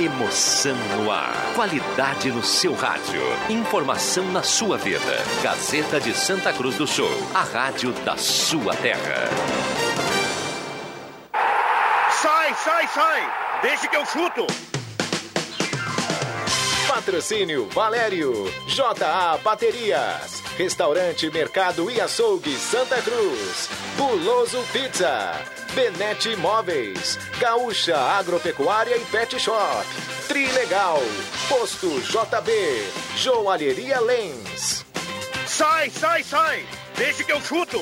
Emoção no ar. Qualidade no seu rádio. Informação na sua vida. Gazeta de Santa Cruz do Sul. A rádio da sua terra. Sai, sai, sai! Deixa que eu chuto! Patrocínio Valério, JA Baterias, Restaurante Mercado e Açougue Santa Cruz, Guloso Pizza, Benete Imóveis, Gaúcha Agropecuária e Pet Shop, Trilegal, Posto JB, Joalheria Lens. Sai, sai, sai! Deixa que eu chuto!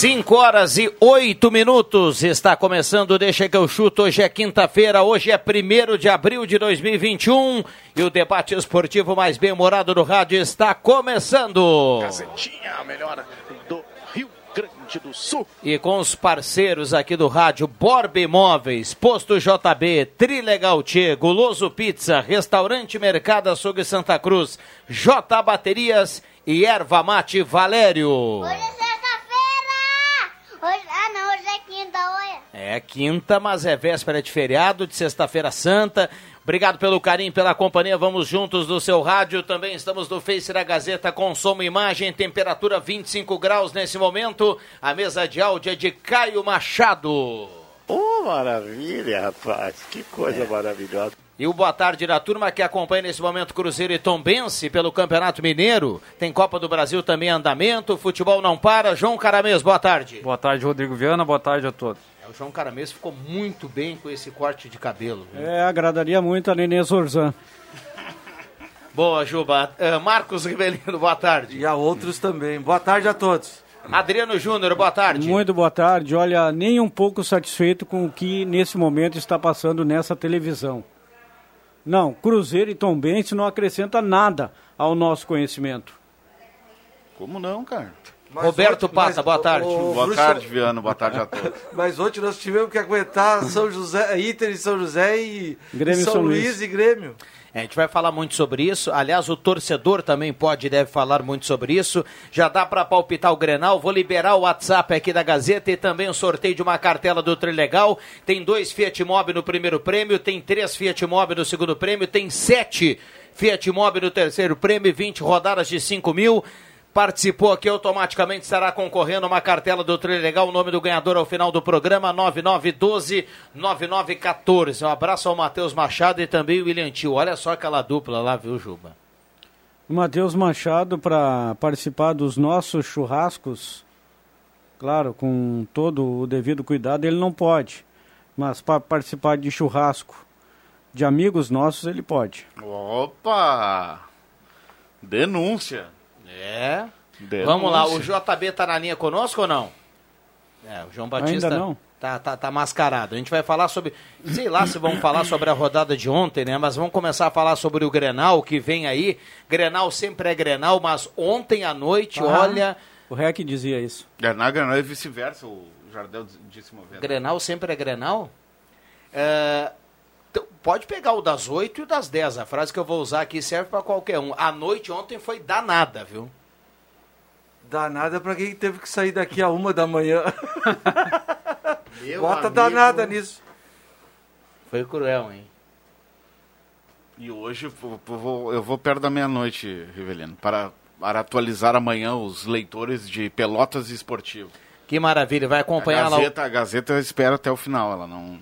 Cinco horas e oito minutos. Está começando Deixa que eu chuto. Hoje é quinta-feira, hoje é primeiro de abril de 2021 e o debate esportivo mais bem-humorado do rádio está começando. Gazetinha, a melhor do Rio Grande do Sul. E com os parceiros aqui do rádio, Borba Imóveis, Posto JB, Trilegal Tchê, Guloso Pizza, Restaurante Mercado Açougue Santa Cruz, J Baterias e Erva Mate Valério. Hoje é sexta-feira! Hoje... Ah, não, hoje é quinta, olha. É quinta, mas é véspera de feriado, de sexta-feira santa. Obrigado pelo carinho, pela companhia. Vamos juntos no seu rádio. Também estamos no Face da Gazeta com som e imagem. Temperatura 25 graus nesse momento. A mesa de áudio é de Caio Machado. Oh, maravilha, rapaz. Que coisa maravilhosa. E o boa tarde da turma que acompanha nesse momento Cruzeiro e Tombense pelo Campeonato Mineiro. Tem Copa do Brasil também em andamento. Futebol não para. João Caramês, boa tarde. Boa tarde, Rodrigo Viana. Boa tarde a todos. O João Caramês ficou muito bem com esse corte de cabelo. viu? É, agradaria muito a Nenê Zorzan. Boa, Juba. Ah, Marcos Rivelino, boa tarde. E a outros também. Boa tarde a todos. Adriano Júnior, boa tarde. Muito boa tarde. Olha, nem um pouco satisfeito com o que nesse momento está passando nessa televisão. Não, Cruzeiro e Tombense não acrescenta nada ao nosso conhecimento. Como não, cara? Roberto Passa, boa tarde. Boa Bruxo- tarde, Viano. Boa tarde a todos. Mas ontem nós tivemos que aguentar São José, Inter e São José e Grêmio e São São Luís. Luís. e Grêmio. É, a gente vai falar muito sobre isso. Aliás, o torcedor também pode e deve falar muito sobre isso. Já dá para palpitar o Grenal. Vou liberar o WhatsApp aqui da Gazeta e também o sorteio de uma cartela do Trilegal. Tem dois Fiat Mobi no primeiro prêmio, tem três Fiat Mobi no segundo prêmio, tem sete Fiat Mobi no terceiro prêmio, 20 rodadas de 5 mil. Participou aqui automaticamente, estará concorrendo a uma cartela do Trilegal. O nome do ganhador ao final do programa, 9912-9914. Um abraço ao Matheus Machado e também o William Tio. Olha só aquela dupla lá, viu, Juba? O Matheus Machado, para participar dos nossos churrascos, claro, com todo o devido cuidado, ele não pode. Mas para participar de churrasco de amigos nossos, ele pode. Opa! Denúncia. É. Denúncia. Vamos lá, o JB tá na linha conosco ou não? É, o João Batista Ainda não. Tá, tá, tá mascarado. A gente vai falar sobre. Sei lá se vamos falar sobre a rodada de ontem, né? Mas vamos começar a falar sobre o Grenal que vem aí. Grenal sempre é Grenal, mas ontem à noite, Ah. olha. O Rec dizia isso. Granal, Granal e vice-versa. O Jardel disse uma vez. Grenal sempre é Grenal? É, então, pode pegar o das 8 e o das 10. A frase que eu vou usar aqui serve para qualquer um. A noite ontem foi danada, viu? Danada pra quem teve que sair daqui a uma da manhã. Meu Bota amigo. danada nisso. Foi cruel, hein? E hoje eu vou, eu vou perto da meia-noite, Rivelino, para, para atualizar amanhã os leitores de Pelotas Esportivo. Que maravilha, vai A acompanhar lá. o- Gazeta, a Gazeta espera até o final, ela não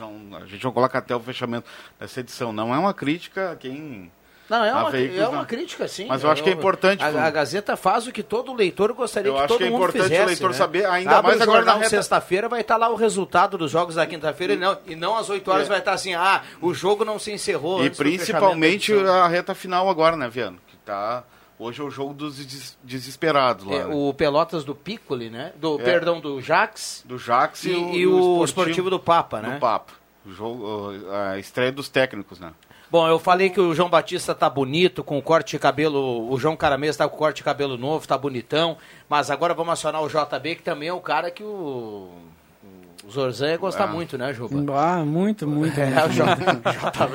não. a gente não coloca até o fechamento dessa edição. Não é uma crítica a quem. Não, é uma, veículos, é uma crítica, sim. Mas eu acho que é importante, A, a Gazeta faz o que todo leitor gostaria Eu que acho todo que é mundo importante o fizesse, leitor né? saber, ainda Abre mais agora na reta- sexta-feira vai estar lá o resultado dos jogos da quinta-feira e não, e não às 8 horas É. vai estar assim, ah, o jogo não se encerrou. e principalmente a reta final agora, né, Viano? Que tá. Hoje é o jogo dos des- desesperados lá. É, né? o Pelotas do Piccoli, né? Do, É. Perdão, do Jax Do Jax e, e, o, e o esportivo do Papa, né? do Papa. O jogo, a estreia dos técnicos, né? Bom, eu falei que o João Batista tá bonito, com o corte de cabelo. O João Caramês tá com corte de cabelo novo, tá bonitão. Mas agora vamos acionar o JB, que também é o cara que o. O Zorzan ia gostar Ah. muito, né, Juba? Ah, muito, muito. É, o J,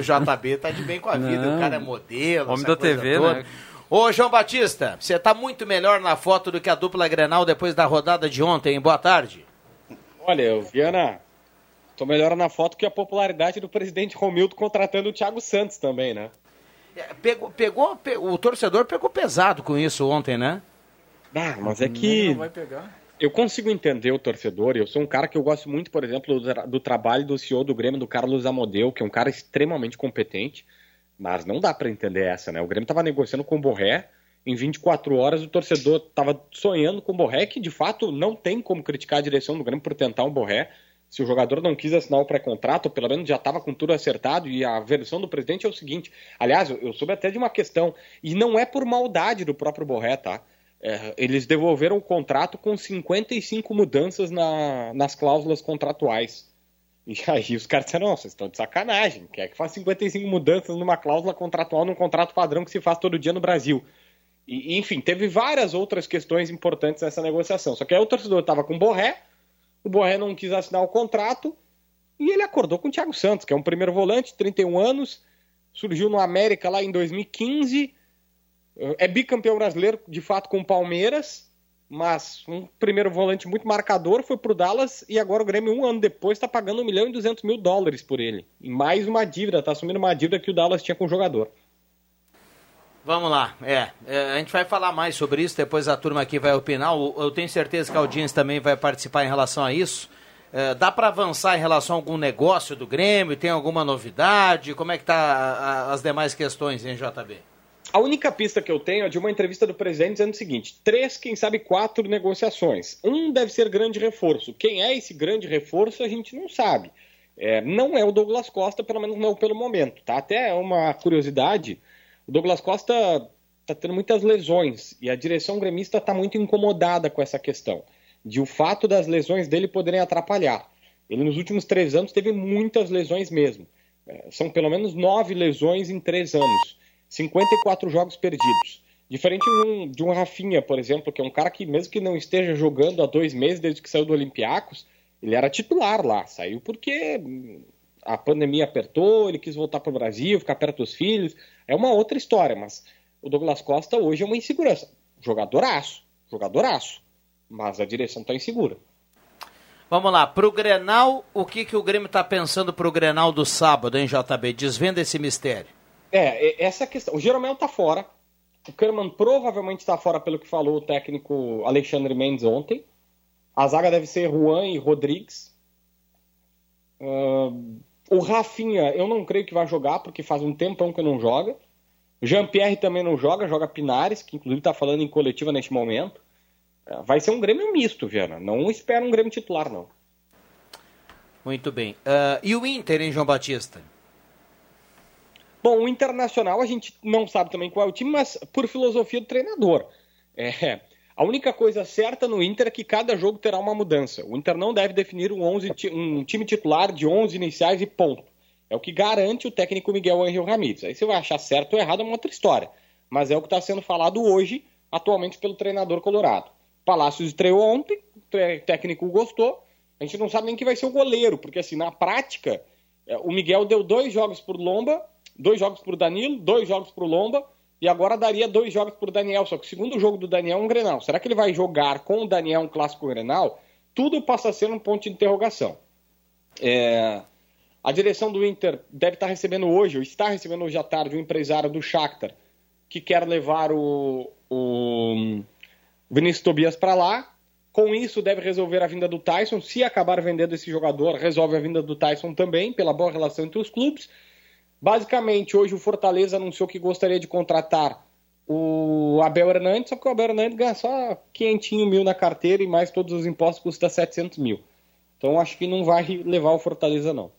J- JB tá de bem com a vida. Não. O cara é modelo. Homem da TV, toda. né? Ô, João Batista, você tá muito melhor na foto do que a dupla Grenal depois da rodada de ontem. Boa tarde. Olha, Viana, tô melhor na foto que a popularidade do presidente Romildo contratando o Thiago Santos também, né? É, Pegou, pegou, pe- o torcedor pegou pesado com isso ontem, né? Ah, mas é que eu consigo entender o torcedor. Eu sou um cara que eu gosto muito, por exemplo, do, tra- do trabalho do CEO do Grêmio, do Carlos Amodeu, que é um cara extremamente competente. Mas não dá pra entender essa, né? O Grêmio tava negociando com o Borré. Em 24 horas, o torcedor tava sonhando com o Borré, que de fato não tem como criticar a direção do Grêmio por tentar um Borré. Se o jogador não quis assinar o pré-contrato, pelo menos já estava com tudo acertado, e a versão do presidente é o seguinte: aliás, eu soube até de uma questão, e não é por maldade do próprio Borré, tá? É, eles devolveram o contrato com 55 mudanças na- nas cláusulas contratuais. E aí os caras disseram, não, vocês estão de sacanagem. Quer que faz 55 mudanças numa cláusula contratual num contrato padrão que se faz todo dia no Brasil? E, enfim, teve várias outras questões importantes nessa negociação. Só que aí o torcedor estava com o Borré, o Borré não quis assinar o contrato e ele acordou com o Thiago Santos, que é um primeiro volante, 31 anos, surgiu no América lá em 2015, é bicampeão brasileiro, de fato, com o Palmeiras, mas um primeiro volante muito marcador foi pro Dallas e agora o Grêmio, um ano depois, está pagando 1 milhão e 200 mil dólares por ele. E mais uma dívida, está assumindo uma dívida que o Dallas tinha com o jogador. Vamos lá, é, é, a gente vai falar mais sobre isso, depois a turma aqui vai opinar. O- Eu tenho certeza que a audiência também vai participar em relação a isso. É, dá para avançar em relação a algum negócio do Grêmio? Tem alguma novidade? Como é que tá a- a- as demais questões, hein, JB? A única pista que eu tenho é de uma entrevista do presidente dizendo o seguinte: três, quem sabe quatro negociações. Um deve ser grande reforço. Quem é esse grande reforço a gente não sabe. É, não é o Douglas Costa, pelo menos não pelo momento. Tá? Até é uma curiosidade: o Douglas Costa está tendo muitas lesões e a direção gremista está muito incomodada com essa questão, de o fato das lesões dele poderem atrapalhar. Ele nos últimos três anos teve muitas lesões mesmo. É, são pelo menos nove lesões em três anos. 54 jogos perdidos. Diferente de um, de um Rafinha, por exemplo, que é um cara que, mesmo que não esteja jogando há dois meses desde que saiu do Olympiacos, ele era titular lá. Saiu porque hum, a pandemia apertou, ele quis voltar para o Brasil, ficar perto dos filhos. É uma outra história, mas o Douglas Costa hoje é uma insegurança. Jogadoraço, jogadoraço. Mas a direção está insegura. Vamos lá, pro Grenal, o que, que o Grêmio tá pensando pro Grenal do sábado, hein, JB? Desvenda esse mistério. É, essa é a questão. O Jeromel tá fora. O Kahneman provavelmente está fora, pelo que falou o técnico Alexandre Mendes ontem. A zaga deve ser Juan e Rodrigues. Ahn, o Rafinha, eu não creio que vai jogar, porque faz um tempão que não joga. Jean-Pierre também não joga, joga Pinares, que inclusive está falando em coletiva neste momento. É, Vai ser um Grêmio misto, Viana. Não espera um Grêmio titular, não. Muito bem. Ah, e o Inter, hein, João Batista? Bom, o Internacional a gente não sabe também qual é o time, mas por filosofia do treinador. É, a única coisa certa no Inter é que cada jogo terá uma mudança. O Inter não deve definir um, 11 ti- um time titular de 11 iniciais e ponto. É o que garante o técnico Miguel Angel Ramírez. Aí você vai achar certo ou errado é uma outra história. Mas é o que está sendo falado hoje, atualmente, pelo treinador colorado. Palácios estreou ontem, o técnico gostou. A gente não sabe nem quem vai ser o goleiro, porque assim, na prática, é, o Miguel deu dois jogos por Lomba, dois jogos por Danilo, dois jogos por Lomba, e agora daria dois jogos por Daniel. Só que o segundo jogo do Daniel é um Grenal. Será que ele vai jogar com o Daniel um clássico Grenal? Tudo passa a ser um ponto de interrogação. É, A direção do Inter deve estar recebendo hoje, ou está recebendo hoje à tarde, um empresário do Shakhtar que quer levar o, o Vinícius Tobias para lá. Com isso, deve resolver a vinda do Tyson. Se acabar vendendo esse jogador, resolve a vinda do Tyson também, pela boa relação entre os clubes. Basicamente, hoje o Fortaleza anunciou que gostaria de contratar o Abel Hernandes, só que o Abel Hernandes ganha só 500 mil na carteira e mais todos os impostos custa 700 mil. Então acho que não vai levar o Fortaleza não.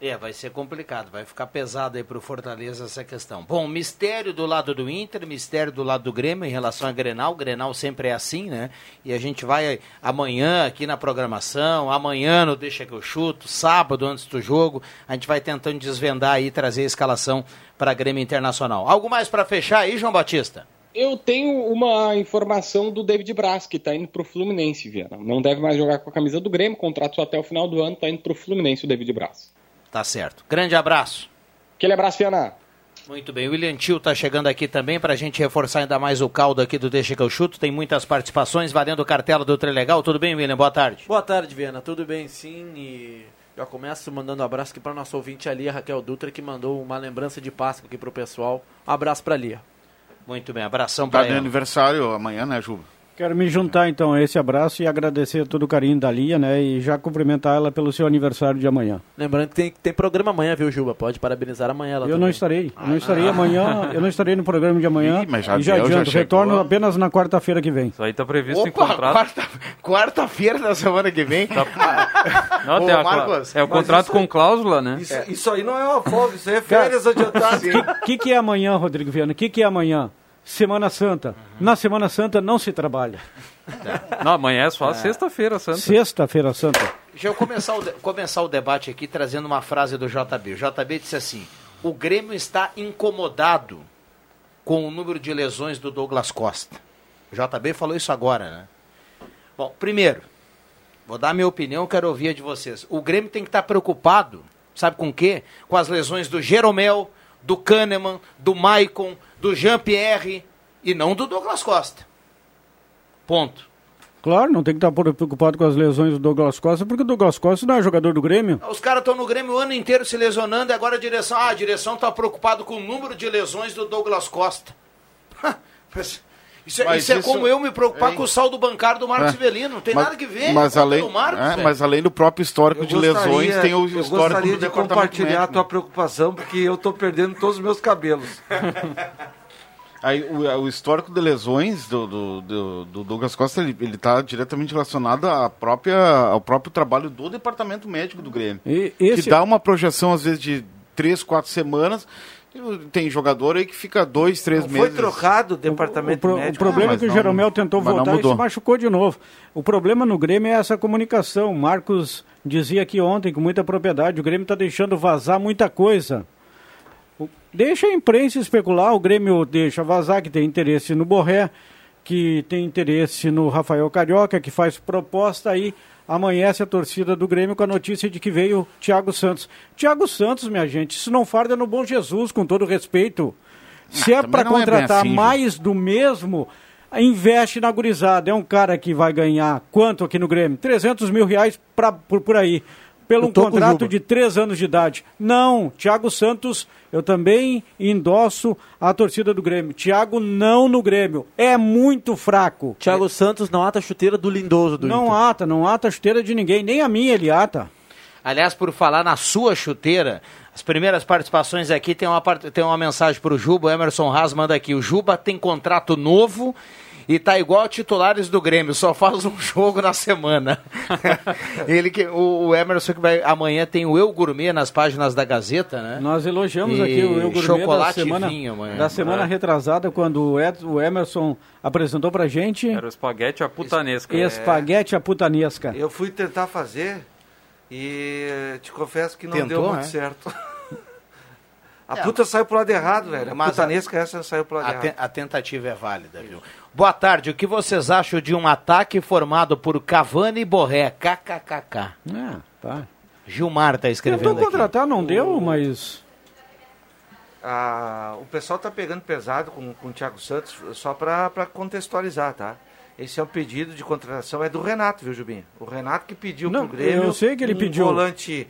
É, vai ser complicado, vai ficar pesado aí pro Fortaleza essa questão. Bom, mistério do lado do Inter, mistério do lado do Grêmio em relação a Grenal. Grenal sempre é assim, né? E a gente vai amanhã aqui na programação, amanhã no Deixa que eu chuto, sábado antes do jogo, a gente vai tentando desvendar aí trazer a escalação para Grêmio Internacional. Algo mais para fechar aí, João Batista? Eu tenho uma informação do David Braz, que tá indo pro Fluminense, Viana. Não deve mais jogar com a camisa do Grêmio, contrato até o final do ano, tá indo pro Fluminense o David Braz. Tá certo. Grande abraço. Aquele abraço, Viana. Muito bem, o William Tio tá chegando aqui também para a gente reforçar ainda mais o caldo aqui do Deixa que eu chuto. Tem muitas participações, valendo cartela do Trilegal. Tudo bem, William? Boa tarde. Boa tarde, Viana. Tudo bem, sim. E já começo mandando um abraço aqui para nosso ouvinte ali, a Raquel Dutra, que mandou uma lembrança de Páscoa aqui pro pessoal. Um abraço para Lia. Muito bem, abração Tá para de ela. aniversário amanhã, né, Juba? Quero me juntar então a esse abraço e agradecer todo o carinho da Lia, né? E já cumprimentar ela pelo seu aniversário de amanhã. Lembrando que tem, tem programa amanhã, viu, Juba? Pode parabenizar amanhã ela Eu também. não estarei. Eu não estarei amanhã. Eu não estarei no programa de amanhã. Ih, mas já e já deu, já adianto. chegou. retorno apenas na quarta-feira que vem. Isso aí tá previsto em Opa, contrato. quarta- quarta-feira da semana que vem. Não, Ô, tem Marcos, é o contrato isso com aí- cláusula, né? Isso, isso aí não é uma folga, isso aí é férias adiantadas. O que, que é amanhã, Rodrigo Viana? O que, que é amanhã? Semana Santa. Na Semana Santa não se trabalha. Não, amanhã é só sexta-feira, Santa. Sexta-feira Santa. Deixa eu começar o, de- começar o debate aqui trazendo uma frase do JB. O JB disse assim: o Grêmio está incomodado com o número de lesões do Douglas Costa. O JB falou isso agora, né? Bom, primeiro, vou dar minha opinião, quero ouvir a de vocês. O Grêmio tem que estar preocupado, sabe com o quê? Com as lesões do Jeromel, do Kahneman, do Maicon, do Jean-Pierre e não do Douglas Costa. Ponto. Claro, não tem que estar preocupado com as lesões do Douglas Costa, porque o Douglas Costa não é jogador do Grêmio. Os caras estão no Grêmio o ano inteiro se lesionando e agora a direção. Ah, a direção está preocupada com o número de lesões do Douglas Costa. Mas Isso, é- isso é isso- como eu me preocupar hein? com o saldo bancário do Marcos É. Civelino. Não tem Mas- nada que ver. Mas é além, do Marcos, é, mas além do próprio histórico Eu de lesões, gostaria- tem o eu histórico gostaria do de compartilhar a tua preocupação, porque eu tô perdendo todos os meus cabelos. Aí, o, o histórico de lesões do, do, do- do Douglas Costa, ele está diretamente relacionado à própria, ao próprio trabalho do departamento médico do Grêmio. E esse- Que dá uma projeção, às vezes, de três, quatro semanas. E Tem jogador aí que fica dois, três Não meses. foi trocado o O, departamento pro- o médico. problema Ah, é que o Jeromel não- tentou voltar e se machucou de novo. O problema no Grêmio é essa comunicação. O Marcos dizia aqui ontem com muita propriedade, o Grêmio está deixando vazar muita coisa. O- Deixa a imprensa especular, o Grêmio deixa vazar que tem interesse no Borré, que tem interesse no Rafael Carioca, que faz proposta aí. Amanhece a torcida do Grêmio com a notícia de que veio Thiago Santos. Thiago Santos, minha gente, isso não farda no bom Jesus, com todo respeito. Se é também para é contratar assim, mais do mesmo, investe na gurizada. É um cara que vai ganhar quanto aqui no Grêmio? 300 mil reais pra, por, por aí. Pelo um contrato de três anos de idade. Não, Thiago Santos, eu também endosso a torcida do Grêmio. Thiago não no Grêmio. É muito fraco. Thiago Santos não ata a chuteira do Lindoso do não Inter. ata, não ata a chuteira de ninguém. Nem a minha ele ata. Aliás, por falar na sua chuteira, as primeiras participações aqui tem uma, tem uma mensagem para o Juba. O Emerson Haas manda aqui. O Juba tem contrato novo e tá igual a titulares do Grêmio, só faz um jogo na semana. Ele que o, o Emerson que vai amanhã tem o Eu Gourmet nas páginas da Gazeta, né? Nós elogiamos E aqui o Eu Gourmet da chocolate e semana, vinho amanhã. da semana É. retrasada, quando o, Ed- o Emerson apresentou pra gente Era o espaguete a putanesca. espaguete a putanesca. Eu fui tentar fazer e te confesso que não Tentou, deu muito né? certo. A É. puta saiu pro lado errado, velho. A Mas a- putanesca essa saiu pro lado A, errado. te- a tentativa é válida, viu? Boa tarde. O que vocês acham de um ataque formado por Cavani e Borré? KKKK. Ah, tá. Gilmar tá escrevendo Tentou aqui. contratar, não deu, mas Ah, o pessoal tá pegando pesado com, com o Thiago Santos, só pra, pra contextualizar, tá? Esse é um pedido de contratação, é do Renato, viu, Jubinho? O Renato que pediu Não, pro Grêmio eu sei que ele um pediu. volante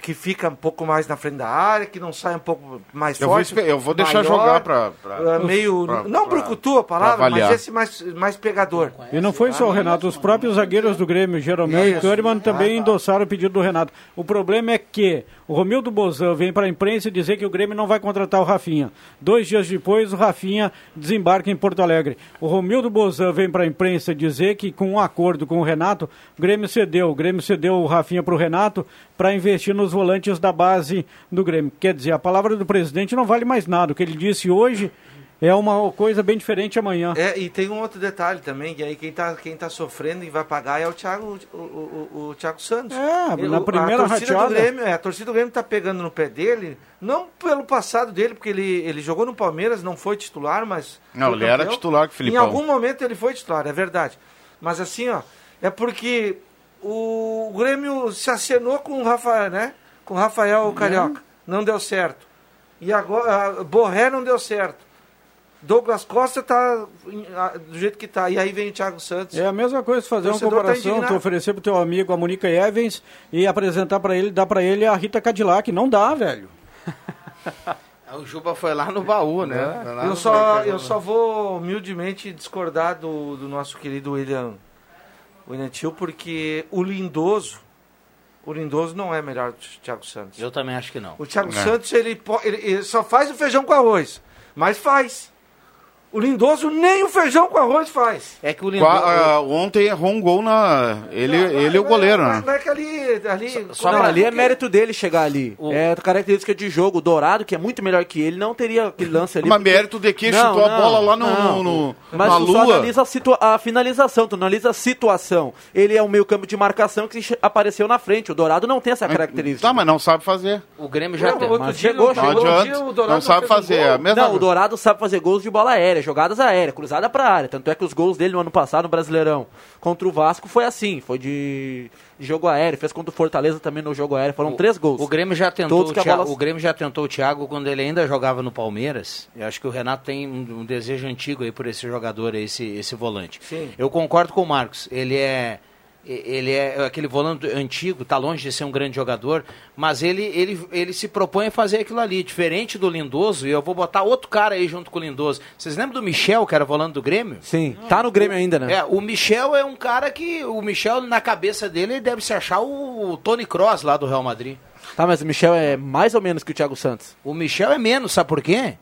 que fica um pouco mais na frente da área, que não sai um pouco mais Eu vou, forte. espe- eu vou deixar maior, jogar pra- ah, meio. pra- não pra- brucutu a palavra, mas esse mais, mais pegador. E não foi só o Renato, os próprios zagueiros do Grêmio, Jeromel e. Kahneman, também Ah, tá. endossaram o pedido do Renato. O problema é que o Romildo Bozan vem para a imprensa dizer que o Grêmio não vai contratar o Rafinha. Dois dias depois, o Rafinha desembarca em Porto Alegre. O Romildo Bozan vem para a imprensa dizer que, com um acordo com o Renato, o Grêmio cedeu. O Grêmio cedeu o Rafinha para o Renato para investir nos volantes da base do Grêmio. Quer dizer, a palavra do presidente não vale mais nada. O que ele disse hoje É uma coisa bem diferente amanhã. É, e tem um outro detalhe também, que aí quem tá, quem tá sofrendo e vai pagar é o Thiago, o, o, o- Thiago Santos. É, na o- primeira a torcida rateada. do Grêmio, é, a torcida do Grêmio tá pegando no pé dele, não pelo passado dele, porque ele, ele jogou no Palmeiras, não foi titular, mas. Não, ele era titular com o Em Filipão. algum momento ele foi titular, é verdade. Mas assim, ó, é porque o Grêmio se acenou com o Rafael, né? Com o Rafael Carioca. Não deu certo. E agora, Borré não deu certo. Douglas Costa tá do jeito que tá. E aí vem o Thiago Santos. É a mesma coisa fazer uma tá comparação, indignado. tu oferecer pro teu amigo a Monica Evans e apresentar pra ele, dar pra ele a Rita Cadillac. Não dá, velho. O Juba foi lá no baú, né? Lá Eu só, baú. eu só vou humildemente discordar do, do nosso querido William, William Tio, porque o Lindoso, o Lindoso não é melhor que o Thiago Santos. Eu também acho que não. O Thiago É. Santos, ele, ele, ele só faz o feijão com arroz, mas faz. O Lindoso nem o feijão com arroz faz. É que o Qua- ah, ontem errou um gol na. Ele, ele e o goleiro, né? Não é que ali... ali Só não, não, ali é mérito dele chegar ali. É característica de jogo. O Dourado, que é muito melhor que ele, não teria aquele lance ali. Mas porque- mérito de quem chutou a bola lá no- no- no- Mas na tu só lua. analisa a, situa- a finalização, tu analisa a situação. Ele é um meio campo de marcação que apareceu na frente. O Dourado não tem essa característica. Tá, mas não sabe fazer. O Grêmio já Não, tem. outro Mas dia chegou, não- Não chegou. adianta. Não sabe fazer. É Não, o. Dourado sabe fazer gols de bola aérea, jogadas aéreas, cruzada pra área. Tanto é que os gols dele no ano passado, no Brasileirão, contra o Vasco, foi assim. Foi de, de jogo aéreo. Fez contra o Fortaleza também no jogo aéreo. Foram três gols. O Grêmio já tentou o, Thiago, bola- o Grêmio já tentou o Thiago quando ele ainda jogava no Palmeiras. Eu acho que o Renato tem um, um desejo antigo aí por esse jogador, esse, esse volante. Sim. Eu concordo com o Marcos. Ele é ele é aquele volante antigo, tá longe de ser um grande jogador, mas ele, ele, ele se propõe a fazer aquilo ali, diferente do Lindoso, e eu vou botar outro cara aí junto com o Lindoso. Vocês lembram do Michel, que era volante do Grêmio? Sim, tá no Grêmio ainda, né? É, o Michel é um cara que, o Michel na cabeça dele ele deve se achar o Tony Cross lá do Real Madrid. Tá, mas o Michel é mais ou menos que o Thiago Santos. O Michel é menos, sabe por quê?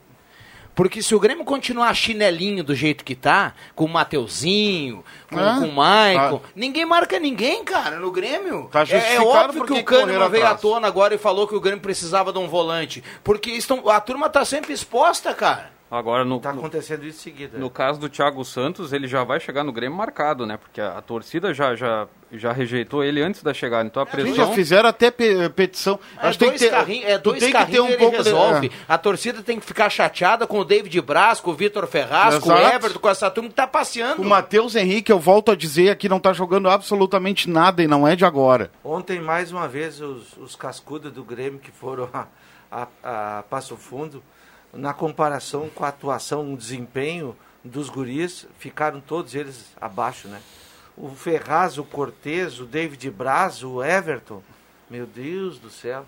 Porque se o Grêmio continuar chinelinho do jeito que tá, com o Mateuzinho, com, com o Maicon, tá. ninguém marca ninguém, cara, no Grêmio. Tá é, é óbvio que o correr veio à tona agora e falou que o Grêmio precisava de um volante. Porque estão, a turma tá sempre exposta, cara. Agora, no, Tá no, acontecendo isso em seguida. no caso do Thiago Santos, ele já vai chegar no Grêmio marcado, né? Porque a, a torcida já, já, já rejeitou ele antes da chegada. Então a Sim, pressão... já fizeram até pe- petição. É Acho dois, que ter, carrinhos, é dois tem que ter carrinhos um ele pouco de- resolve. é. A torcida tem que ficar chateada com o David Braz, com o Vitor Ferraz, com o Exato. Everton, com essa turma que tá passeando. O Matheus Henrique, eu volto a dizer aqui, não tá jogando absolutamente nada e não é de agora. Ontem, mais uma vez, os, os cascudos do Grêmio que foram a, a, a Passo Fundo, na comparação com a atuação, o desempenho dos guris, ficaram todos eles abaixo, né? O Ferraz, o Cortez, o David Braz, o Everton, meu Deus do céu.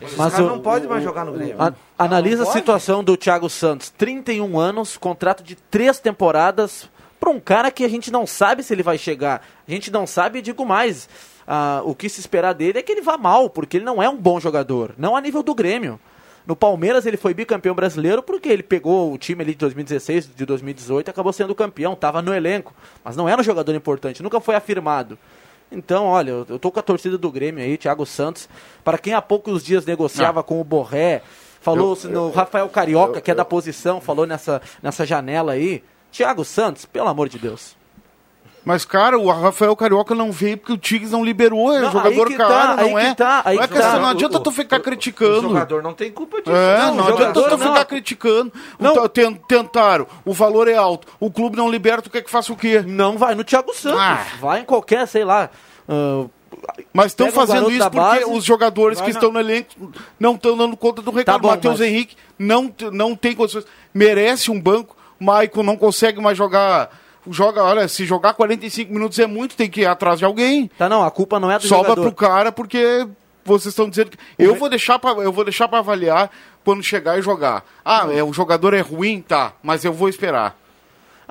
Esses Mas o- não podem mais jogar no Grêmio. A- analisa a pode? situação do Thiago Santos. 31 anos, contrato de três temporadas para um cara que a gente não sabe se ele vai chegar. A gente não sabe, e digo mais, ah, o que se esperar dele é que ele vá mal, porque ele não é um bom jogador. Não a nível do Grêmio. No Palmeiras ele foi bicampeão brasileiro porque ele pegou o time ali de 2016, de 2018 e acabou sendo campeão, estava no elenco, mas não era um jogador importante, nunca foi afirmado. Então, olha, eu eu tô com a torcida do Grêmio aí, Thiago Santos, para quem há poucos dias negociava com o Borré, falou no Rafael Carioca, que é da posição, falou nessa, nessa janela aí. Thiago Santos, pelo amor de Deus. Mas, cara, o Rafael Carioca não veio porque o Tigres não liberou. É Não, jogador caro, tá, não é? tá, não é que tá. não adianta O- tu ficar O criticando. jogador não tem culpa disso. É, Não, não, o adianta tu não. ficar criticando. Não. Ten- tentaram, o valor é alto, o clube não libera, tu quer que faça o quê? Não vai no Thiago Santos, Ah. vai em qualquer, sei lá. ah, Mas estão fazendo isso porque base, os jogadores que na- estão no elenco não estão dando conta do recado. Tá Matheus mas- Henrique não, não tem condições. Merece um banco. Maicon não consegue mais jogar. Joga, olha, se jogar 45 minutos é muito, tem que ir atrás de alguém. tá, não, a culpa não é do Sobra jogador. pro cara porque vocês estão dizendo que eu vou deixar pra, eu vou deixar para avaliar quando chegar e jogar. Ah, é, o jogador é ruim, tá, mas eu vou esperar.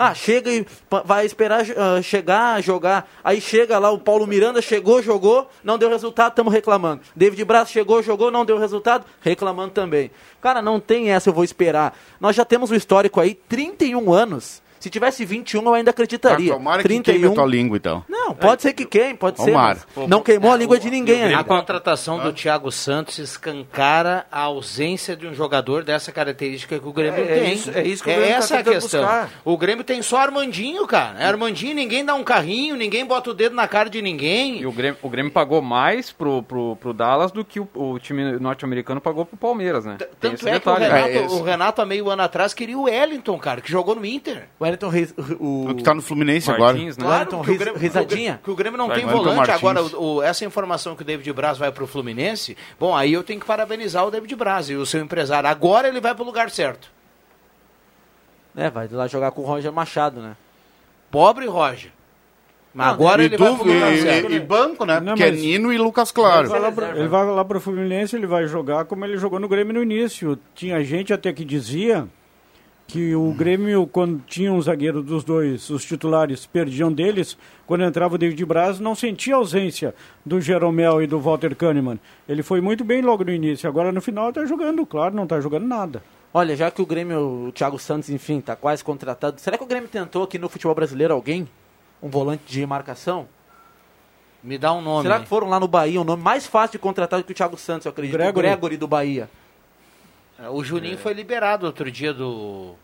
Ah, chega e vai esperar ah, chegar, jogar. Aí chega lá, o Paulo Miranda chegou, jogou, não deu resultado, estamos reclamando. David Braz chegou, jogou, não deu resultado, reclamando também. Cara, não tem essa, eu vou esperar. Nós já temos o histórico aí, 31 anos. Se tivesse 21, eu ainda acreditaria. Ah, tomara que 31. queime a tua língua, então. Não, pode ser que queime, pode Tomara. ser. mas Não queimou a língua de ninguém A ainda. contratação do Thiago Santos escancara a ausência de um jogador dessa característica que o Grêmio É, é tem. isso- é isso que o Grêmio tá essa a tentando questão. buscar. O Grêmio tem só Armandinho, cara. É Armandinho, ninguém dá um carrinho, ninguém bota o dedo na cara de ninguém. E o Grêmio, o Grêmio pagou mais pro, pro, pro Dallas do que o, o time norte-americano pagou pro Palmeiras, né? Tem Tanto é detalhe. que o Renato, É, o Renato, há meio ano atrás, queria o Wellington, cara, que jogou no Inter. O Wellington Reis- o, O que tá no Fluminense agora. Martins, né? Wellington que o Grêmio- risadinha. Que o Grêmio não Vai, tem Wellington volante. Martins. Agora, o- o- essa informação que o David Braz vai pro Fluminense, bom, aí eu tenho que parabenizar o David Braz e o seu empresário. Agora ele vai pro lugar certo. É, vai lá jogar com o Roger Machado, né? Pobre Roger. Mas Não, agora ele vai pro e- certo. e- e banco, né? Não, que é Nino e Lucas Ele Claro. vai, lá pro, ele vai lá pro Fluminense, ele vai jogar como ele jogou no Grêmio no início. Tinha gente até que dizia que o Grêmio, quando tinha um zagueiro dos dois, os titulares perdiam deles, quando entrava o David Braz, não sentia a ausência do Jeromel e do Walter Kahneman. Ele foi muito bem logo no início, agora no final está jogando, claro, não está jogando nada. Olha, já que o Grêmio, o Thiago Santos, enfim, tá quase contratado, será que o Grêmio tentou aqui no futebol brasileiro alguém? Um volante de marcação? Me dá um nome. Será que foram lá no Bahia, um nome mais fácil de contratar do que o Thiago Santos, eu acredito? Gregory. O Gregory do Bahia. O Juninho foi liberado outro dia do.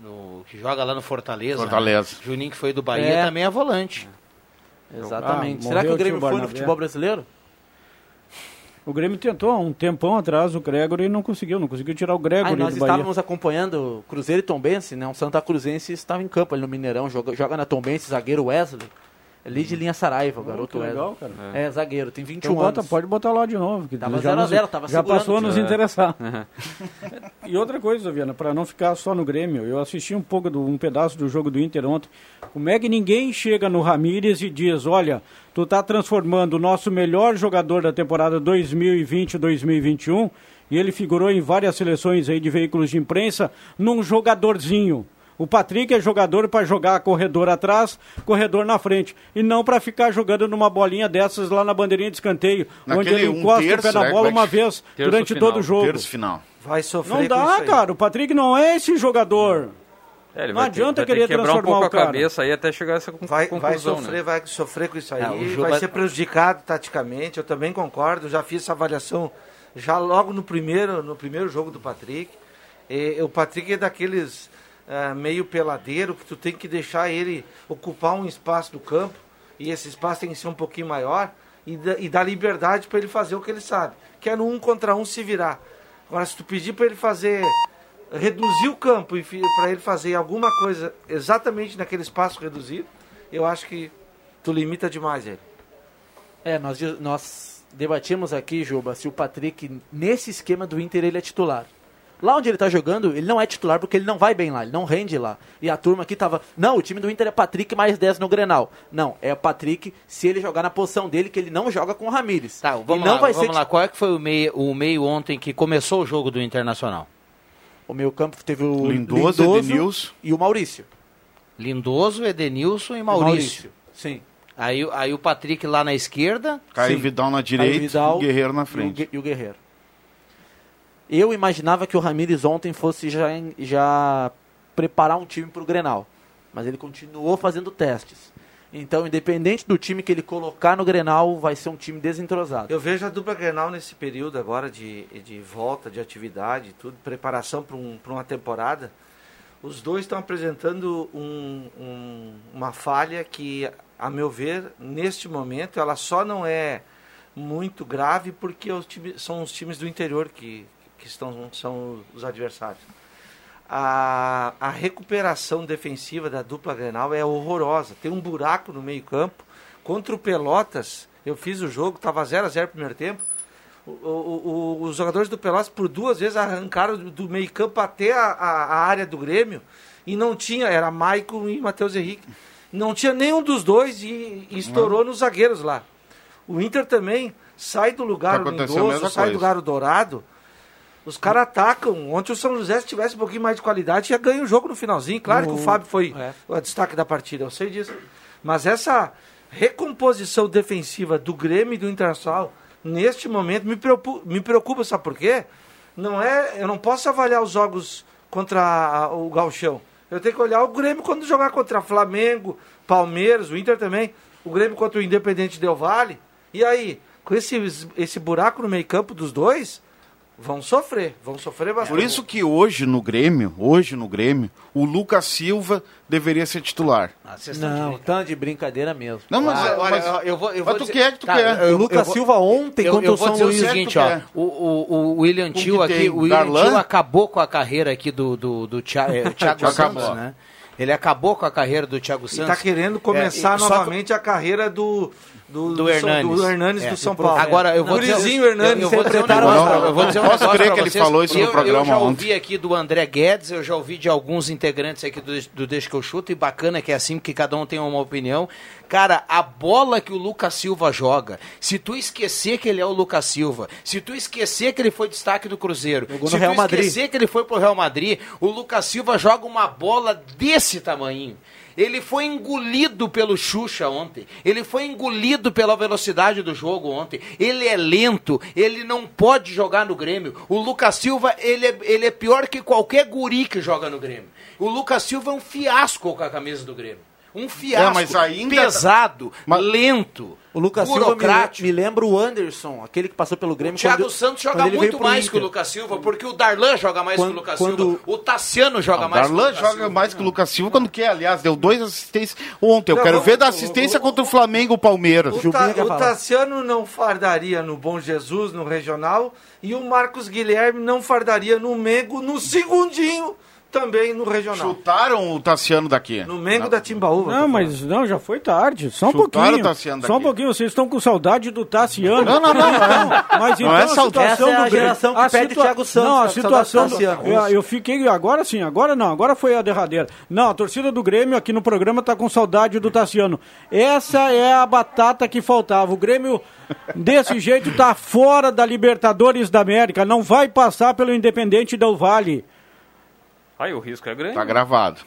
no- que joga lá no Fortaleza. Fortaleza. né? Juninho que foi do Bahia É. também é volante. Exatamente. Ah, será que o Grêmio o foi no futebol brasileiro? O Grêmio tentou há um tempão atrás o Gregory e não conseguiu, não conseguiu tirar o Ah, Gregory nós do Bahia. estávamos acompanhando Cruzeiro e Tombense, né? Um Santa Cruzense estava em campo ali no Mineirão, joga, joga na Tombense, zagueiro Wesley. Ali de linha Saraiva, o Oh, garoto que legal, cara. É, zagueiro, tem 21 Então bota, anos. pode botar lá de novo. Que Tava já zero a nos- zero, tava já segurando passou a nos time. interessar. e outra coisa, Viana, para não ficar só no Grêmio, eu assisti um pouco do um pedaço do jogo do Inter ontem. Como é que ninguém chega no Ramírez e diz, olha, tu tá transformando o nosso melhor jogador da temporada 2020-2021 e ele figurou em várias seleções aí de veículos de imprensa num jogadorzinho. O Patrick é jogador para jogar corredor atrás, corredor na frente. E não para ficar jogando numa bolinha dessas lá na bandeirinha de escanteio, onde Naquele ele um encosta terço, o pé na né, bola é uma vez durante final, todo o jogo. Terço final. Vai sofrer Não com dá, isso aí. cara. O Patrick não é esse jogador. É, ele Não vai ter- adianta vai ter querer que quebrar um pouco o a cabeça aí até chegar a essa con- Vai, vai conclusão, sofrer, né? vai sofrer com isso aí, É, vai- ser prejudicado taticamente, eu também concordo, já fiz essa avaliação já logo no primeiro, no primeiro jogo do Patrick. E, o Patrick é daqueles ah, meio peladeiro que tu tem que deixar ele ocupar um espaço do campo e esse espaço tem que ser um pouquinho maior e, e dar liberdade para ele fazer o que ele sabe, que é no um contra um se virar. Agora, se tu pedir para ele fazer reduzir o campo para ele fazer alguma coisa exatamente naquele espaço reduzido, eu acho que tu limita demais ele. É, nós, nós debatimos aqui, Juba, se o Patrick, nesse esquema do Inter, ele é titular. Lá onde ele tá jogando, ele não é titular porque ele não vai bem lá, ele não rende lá. E a turma aqui tava, não, o time do Inter é Patrick mais 10 no Grenal. Não, é Patrick se ele jogar na posição dele, que ele não joga com o Ramires. Tá, vamos não lá, vai vamos ser lá. Qual é que foi o meio, o meio ontem que começou o jogo do Internacional? O meio campo teve o Lindoso, Edenilson. e o Maurício. Lindoso, Edenilson e Maurício. Sim. Aí, aí o Patrick lá na esquerda. Caio Sim. Vidal na direita o Vidal e o Guerreiro na E o, frente. E o Guerreiro. Eu imaginava que o Ramires ontem fosse já, já preparar um time para o Grenal. Mas ele continuou fazendo testes. Então, independente do time que ele colocar no Grenal, vai ser um time desentrosado. Eu vejo a dupla Grenal nesse período agora de, de volta, de atividade, tudo, preparação para um, uma temporada. Os dois estão apresentando um- um- uma falha que, a meu ver, neste momento, ela só não é muito grave porque os times, são os times do interior que, que estão, são os adversários. A, a recuperação defensiva da dupla Grenal é horrorosa. Tem um buraco no meio campo. Contra o Pelotas, eu fiz o jogo, estava 0 a 0 no primeiro tempo. O- o- o- os jogadores do Pelotas por duas vezes arrancaram do, do meio campo até a, a- a área do Grêmio e não tinha, era Maicon e Matheus Henrique. Não tinha nenhum dos dois e, e estourou nos zagueiros lá. O Inter também sai do lugar Tá o Lindoso, sai do coisa. lugar o Dourado. Os caras atacam. Ontem o São José, se tivesse um pouquinho mais de qualidade, já ganha o jogo no finalzinho. Claro que o Fábio foi é. o destaque da partida, eu sei disso. Mas essa recomposição defensiva do Grêmio e do Internacional, neste momento, me preocupa, me preocupa sabe por quê? Não é, eu não posso avaliar os jogos contra o Galchão. Eu tenho que olhar o Grêmio quando jogar contra Flamengo, Palmeiras, o Inter também. O Grêmio contra o Independente Del Vale. E aí, com esse, esse buraco no meio campo dos dois, vão sofrer. Vão sofrer bastante. Por isso que hoje no Grêmio, hoje no Grêmio, o Lucas Silva deveria ser titular. Não, tanto de brincadeira mesmo. Não, mas, Ah, olha, mas- eu vou, eu mas vou tu dizer- quer que tu Cara, quer. eu- O Lucas vou- Silva ontem eu, contra eu o vou São Luís. o seguinte, ó. quer. O, o, o William Tio aqui, o William? Tio acabou com a carreira aqui do, do, do Thiago, é, Thiago Acabou. Santos, né? Ele acabou com a carreira do Thiago E Santos. tá querendo começar É, e- só que- novamente a carreira do, do, do Hernanes. do Hernanes É. do São Paulo. Agora, eu vou dizer... Gurizinho Hernanes, eu, eu vou dizer um negócio eu vou dizer um Posso crer que ele falou isso no eu, programa Eu já ontem. ouvi aqui do André Guedes, eu já ouvi de alguns integrantes aqui do, do Deixa que eu chuto, e bacana que é assim, que cada um tem uma opinião. Cara, a bola que o Lucas Silva joga, se tu esquecer que ele é o Lucas Silva, se tu esquecer que ele foi destaque do Cruzeiro, se no Real tu Madrid. esquecer que ele foi pro Real Madrid, o Lucas Silva joga uma bola desse tamanho. Ele foi engolido pelo Xuxa ontem. Ele foi engolido pela velocidade do jogo ontem. Ele é lento, ele não pode jogar no Grêmio. O Lucas Silva, ele é, ele é pior que qualquer guri que joga no Grêmio. O Lucas Silva é um fiasco com a camisa do Grêmio. Um fiasco mas ainda- pesado, Mas- lento, O Lucas Silva me, burocrático. me lembra o Anderson, aquele que passou pelo Grêmio. O Thiago quando- Santos joga muito mais que o Inter. Lucas Silva, porque o Darlan joga mais Quando- que o Lucas quando- Silva. O Tassiano joga O mais que o Darlan Lucas joga Silva. mais que o Lucas Silva quando quer, aliás, deu dois assistências ontem. Eu Não, quero vamos- ver da assistência contra o Flamengo e o Palmeiras. O, Ta, quer o. Tassiano não fardaria no Bom Jesus, no Regional, e o Marcos Guilherme não fardaria no Mengo, no segundinho, também no Regional. Chutaram o Tassiano daqui. No Mengo da Timbaúva. Não, mas não, já foi tarde. Só um Chutaram pouquinho. o Tassiano Só um daqui. pouquinho. Vocês estão com saudade do Tassiano. Não, não, não, não. Mas Não então é a situação Essa é a do geração que a perde o Thiago Santos, Não, a situação. do do- Tassiano. eu, eu fiquei agora sim, agora não, agora foi a derradeira. Não, a torcida do Grêmio aqui no programa tá com saudade do Tassiano. Essa é a batata que faltava. O Grêmio desse jeito tá fora da Libertadores da América, não vai passar pelo Independente Del Vale. Aí o risco é grande. Tá gravado.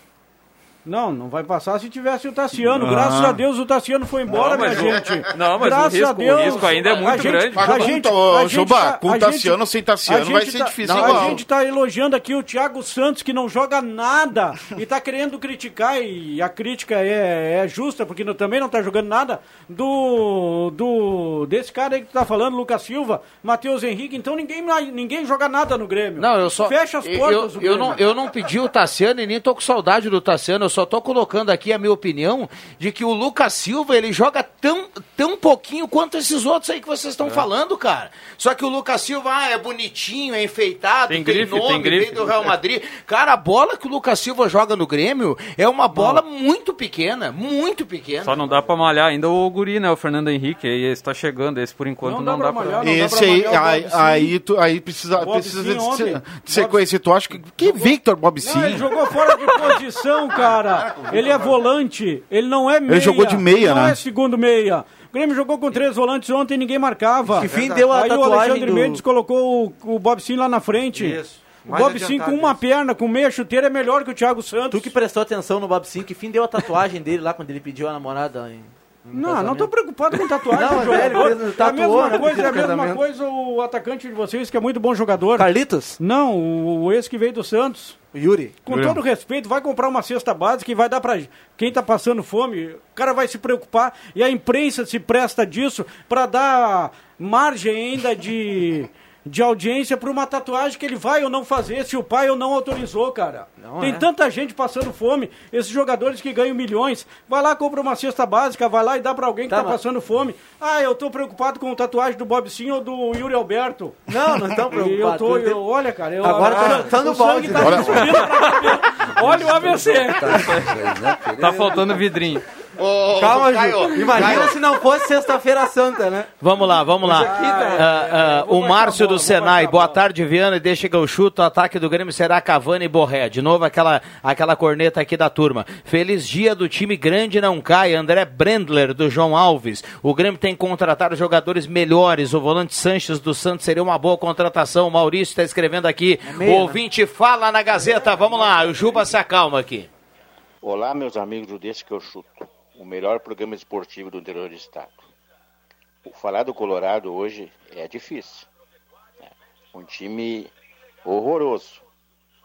Não, não vai passar se tivesse o Tassiano. Graças a Deus o Tassiano foi embora, Não, mas minha o- gente. não, mas o Graças risco- a o Deus, risco ainda é a muito gente- grande. A gente, com- a Juba, tá- com a Tassiano gente- sem Tassiano vai ser tá- difícil não, igual. A gente tá elogiando aqui o Thiago Santos, que não joga nada e tá querendo criticar, e a crítica é, é justa, porque não- também não tá jogando nada, do, do desse cara aí que tu tá falando, Lucas Silva, Matheus Henrique, então ninguém, ninguém joga nada no Grêmio. Não, eu só. Fecha as eu- portas Eu, do eu, Grêmio. não, eu não pedi o Tassiano e nem tô com saudade do Tassiano. Eu só tô colocando aqui a minha opinião de que o Lucas Silva ele joga tão, tão pouquinho quanto esses outros aí que vocês É. estão falando, cara. Só que o Lucas Silva ah, é bonitinho, é enfeitado, Tem tem, grife, nome, tem grife. veio do Real Madrid. Cara, a bola que o Lucas Silva joga no Grêmio é uma bola muito pequena, muito pequena. Só não dá pra malhar ainda o guri, né? O Fernando Henrique. Aí esse tá chegando, esse por enquanto Não não, dá dá pra malhar, não dá Esse pra aí, malhar aí, aí, tu, aí precisa, Bob precisa Sim de, de Bob sequência. Tu acha que. Que Victor Bob Sim? Não, ele jogou fora de posição, cara. Ele é volante, ele não é meia. jogou de meia, ele não né? é segundo meia. O Grêmio jogou com três volantes ontem e ninguém marcava. Que fim deu a Aí o Alexandre do- Mendes colocou o, o Bob Sim lá na frente. Isso. O Bob Sim com uma isso. perna, com meia chuteira, é melhor que o Thiago Santos. Tu que prestou atenção no Bob Sim, que fim deu a tatuagem dele lá quando ele pediu a namorada em. Não, não tô preocupado com tatuagem Não, do é velho, É a mesma né, coisa, é a mesma coisa o atacante de vocês, que é muito bom jogador. Carlitos? Não, o, o ex que veio do Santos. O Yuri? Com todo respeito, vai comprar uma cesta básica e vai dar pra quem tá passando fome. O cara vai se preocupar e a imprensa se presta disso pra dar margem ainda de, de audiência pra uma tatuagem que ele vai ou não fazer se o pai ou não autorizou, cara. Não Tem é. tanta gente passando fome, esses jogadores que ganham milhões. Vai lá, compra uma cesta básica, vai lá e dá pra alguém que Tá, tá, mas- passando fome. Ah, eu tô preocupado com tatuagem do Bob Sim ou do Yuri Alberto. Não, não estão E eu preocupados. tô, eu, olha, cara, eu, Agora tá- ah, tá no o sangue balde, tá né? me subindo pra cabeça. Olha o AVC. Tá faltando vidrinho. Ô, Calma, Caio, Ju. Imagina Caio. se não fosse sexta-feira santa, né? Vamos lá, vamos lá. aqui tá- Ah, ah, vou o Márcio bola, do Senai, boa tarde, Viana, e deixa que eu chuto. O ataque do Grêmio será Cavani e Borré. De novo, aquela, aquela corneta aqui da turma. Feliz dia do time grande não cai. André Brendler, do João Alves. O Grêmio tem que contratar jogadores melhores. O volante Sanches do Santos seria uma boa contratação. O Maurício está escrevendo aqui. meia, o né? ouvinte fala na Gazeta. Vamos lá, o Juba se acalma aqui. Olá, meus amigos do Desse que eu chuto, o melhor programa esportivo do interior do estado. Falar do Colorado hoje é difícil. né? Um time horroroso,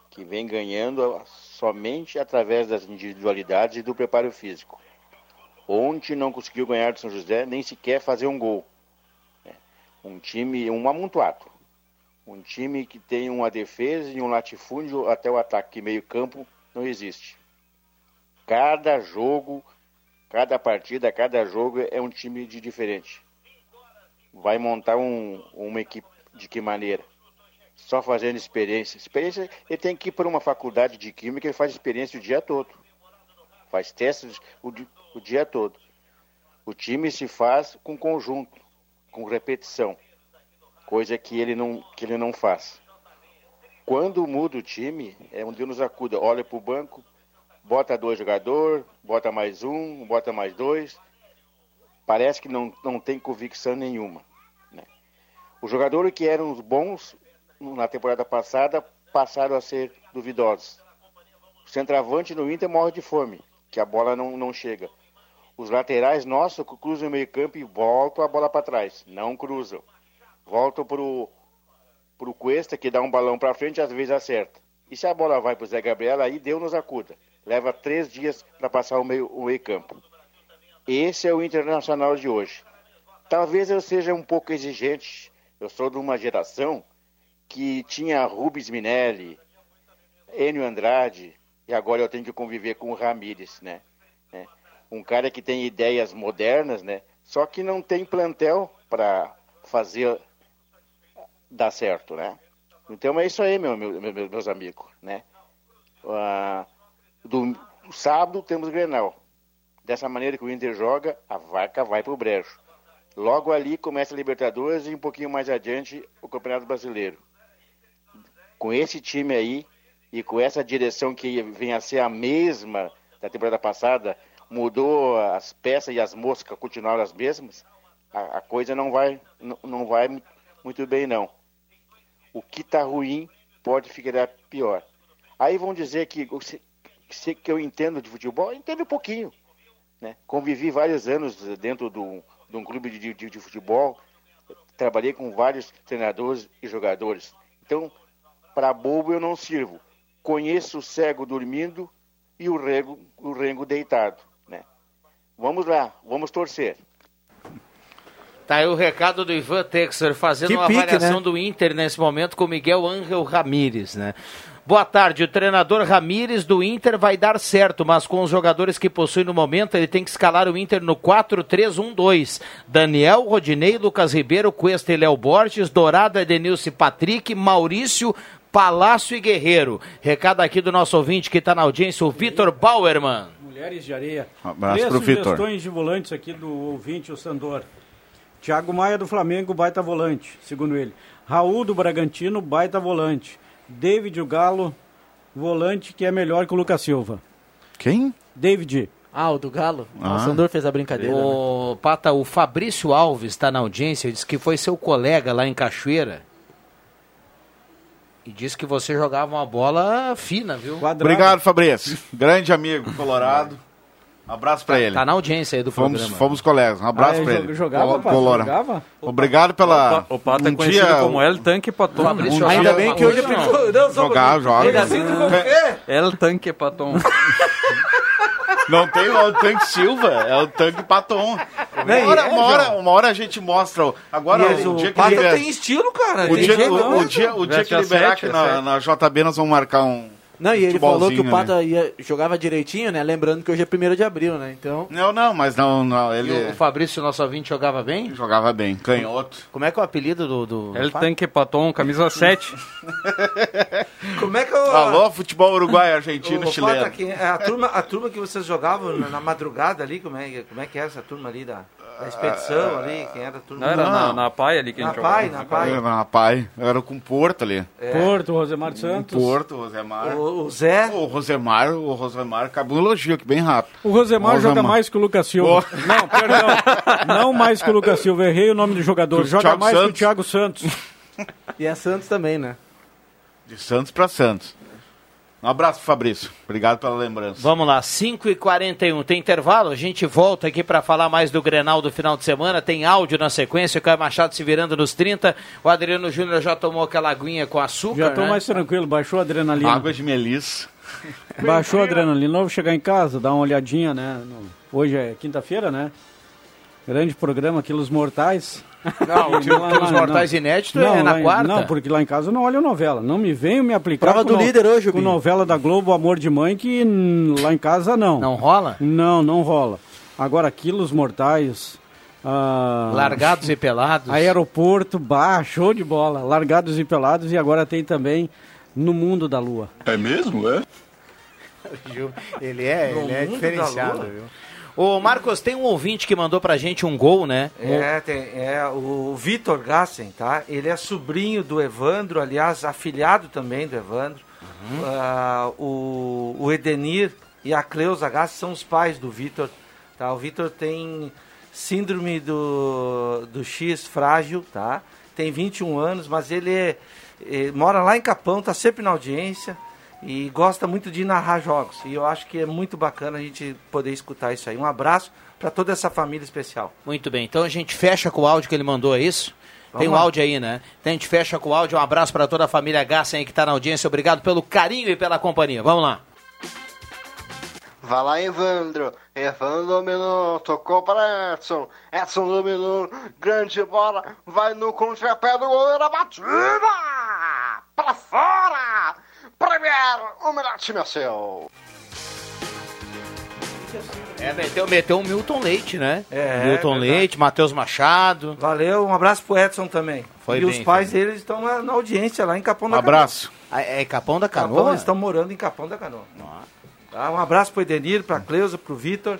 que vem ganhando somente através das individualidades e do preparo físico. Ontem não conseguiu ganhar do São José, nem sequer fazer um gol. É, Um time, um amontoado. Um time que tem uma defesa e um latifúndio até o ataque, que meio campo não existe. Cada jogo, cada partida, cada jogo é um time de diferente. Vai montar um, uma equipe de que maneira? Só fazendo experiência. Experiência, ele tem que ir para uma faculdade de química e faz experiência o dia todo. Faz testes o, o dia todo. O time se faz com conjunto, com repetição. Coisa que ele não, que ele não faz. Quando muda o time, é um Deus nos acuda. Olha para o banco, bota dois jogadores, bota mais um, bota mais dois. Parece que não, não tem convicção nenhuma. né? Os jogadores que eram os bons na temporada passada passaram a ser duvidosos. O centroavante no Inter morre de fome, que a bola não, não chega. Os laterais nossos cruzam o meio campo e voltam a bola para trás. Não cruzam. Voltam pro, pro Cuesta, que dá um balão para frente às vezes acerta. E se a bola vai pro Zé Gabriel, aí Deus nos acuda. Leva três dias para passar o meio, o meio campo. Esse é o Internacional de hoje. Talvez eu seja um pouco exigente. Eu sou de uma geração que tinha Rubens Minelli, Enio Andrade, e agora eu tenho que conviver com o Ramírez, né? né? Um cara que tem ideias modernas, né? Só que não tem plantel para fazer dar certo, né? Então é isso aí, meu, meu- meu- meus amigos, né? Ah, do sábado temos Grenal. Dessa maneira que o Inter joga, a vaca vai pro brejo. Logo ali começa a Libertadores e um pouquinho mais adiante o Campeonato Brasileiro. Com esse time aí e com essa direção que vem a ser a mesma da temporada passada, mudou as peças e as moscas continuaram as mesmas, a, a coisa não vai, não, vai mu- muito bem não. O que está ruim pode ficar pior. Aí vão dizer que, se- que eu entendo de futebol, eu entendo um pouquinho. Né? Convivi vários anos dentro do, de um clube de, de, de futebol, trabalhei com vários treinadores e jogadores. Então, para bobo eu não sirvo. Conheço o cego dormindo e o rengo, o rengo deitado. Né? Vamos lá, vamos torcer. Tá aí o recado do Ivan Texer fazendo Que uma pique, avaliação né? do Inter nesse momento com Miguel Ángel Ramírez, né? Boa tarde, o treinador Ramírez do Inter vai dar certo, mas com os jogadores que possui no momento, ele tem que escalar o Inter no 4-3-1-2. Daniel, Rodinei, Lucas Ribeiro, Cuesta e Léo Borges, Dourado, Edenilson e Patrick, Maurício, Palácio e Guerreiro. Recado aqui do nosso ouvinte que está na audiência, o Vitor Bauerman. Mulheres de Areia. Um abraço Três pro Vitor. sugestões de volantes aqui do ouvinte, o Sandor. Thiago Maia do Flamengo, baita volante, segundo ele. Raul do Bragantino, baita volante. David o Galo, volante que é melhor que o Lucas Silva. Quem? David. Ah, o do Galo? Ah. O Sandor fez a brincadeira. né? O Pata, o Fabrício Alves está na audiência, disse que foi seu colega lá em Cachoeira. E disse que você jogava uma bola fina, viu? Obrigado, Fabrício. Grande amigo colorado. Um abraço pra ele. Tá na audiência aí do fomos, programa. Fomos colegas. Um abraço Ah, pra ele. jogava, Pato? Colora. Jogava? Obrigado pela. O Pato é um conhecido dia- como El Tanque Paton. Fabrício Um Ainda dia- bem que hoje é Não, só um Jogar, joga. Conhecido como o quê? El Tanque Paton. Não tem o Tanque Silva, é o Tanque Paton. Uma hora, é, uma, hora, uma hora a gente mostra. o- Agora, Mas o, o dia que Pato liber- tem estilo, cara. O dia, o, não, o dia, o dia que liberar aqui na, na JB, nós vamos marcar um. Não, e ele falou que o futebolzinho Pata ali. ia, jogava direitinho, né? Lembrando que hoje é 1 de abril, né? Então. Não, não, mas não, não E ele o Fabrício, nosso ouvinte, jogava bem? jogava bem, canhoto. Como é que é o apelido do... do El do Pato? Tanque Paton, camisa 7. Como é que eu... Alô, futebol uruguai, argentino, Ô, chileno. Pata, é a, turma, a turma que vocês jogavam na, na madrugada ali, como é, como é que é essa turma ali da, da expedição ali? Quem era a turma? Não, era na, na Pai ali que a Na gente Pai, jogava. na Pai. Era na Pai, era com Porto ali. É. Porto, Rosemar Santos. Porto, Rosemar. O, o Zé. O Rosemar, o Rosemar, cabe um elogio aqui bem rápido. O Rosemar Rosemar. joga mais que o Lucas Silva. Não, perdão. Não mais que o Lucas Silva. Errei o nome do jogador. O Joga Thiago mais que o Santos. Thiago Santos. E é Santos também, né? De Santos pra Santos. Um abraço, Fabrício. Obrigado pela lembrança. Vamos lá, 5h41, tem intervalo, a gente volta aqui para falar mais do Grenal do final de semana, tem áudio na sequência, o Caio Machado se virando nos 30, o Adriano Júnior já tomou aquela aguinha com açúcar, Já tô né? mais tranquilo, baixou a adrenalina. Água de melissa. Baixou a adrenalina, vou chegar em casa, dar uma olhadinha, né? Hoje é quinta-feira, né? Grande programa, Quilos Mortais. Não, o E Quilos Mortais inédito é na quarta. Não, porque lá em casa eu não olho novela. Não me venham me aplicar Prova com do líder hoje, com Binho. novela da Globo, Amor de Mãe, que lá em casa não. Não rola? Não, não rola. Agora, Quilos Mortais... ah, Largados e pelados. Aeroporto, bah, show de bola. Largados e pelados e agora tem também No Mundo da Lua. É mesmo, é? Ele é, No ele é mundo da diferenciado, lua. viu? Ô, Marcos, tem um ouvinte que mandou pra gente um gol, né? É, tem, é o Vitor Gassen, tá? Ele é sobrinho do Evandro, aliás, afilhado também do Evandro. Ah, o, o Edenir e a Cleusa Gassen são os pais do Vitor. Tá? O Vitor tem síndrome do, do X frágil, tá? Tem 21 anos, mas ele, é, eh, mora lá em Capão, tá sempre na audiência e gosta muito de narrar jogos. E eu acho que é muito bacana a gente poder escutar isso aí. Um abraço para toda essa família especial. Muito bem, então a gente fecha com o áudio que ele mandou, é isso? Tem um Vamos lá. áudio aí, né? Então a gente fecha com o áudio. Um abraço pra toda a família Gassen aí que tá na audiência. Obrigado pelo carinho e pela companhia. Vamos lá. Vai lá, Evandro. Evandro dominou, tocou para Edson. Edson dominou, grande bola. Vai no contrapé do goleiro, a batida! Para fora! Premier, um minuto meu seu. É, meteu, meteu o Milton Leite, né? É, Milton verdade. Leite, Matheus Machado. Valeu, um abraço pro Edson também. Foi e bem, os pais deles estão na, na audiência lá em Capão Um da abraço. Ah, É Capão da Capão, Canoa? eles estão morando em Capão da Canoa. Tá, um abraço pro Edenir, pra Cleusa, pro Vitor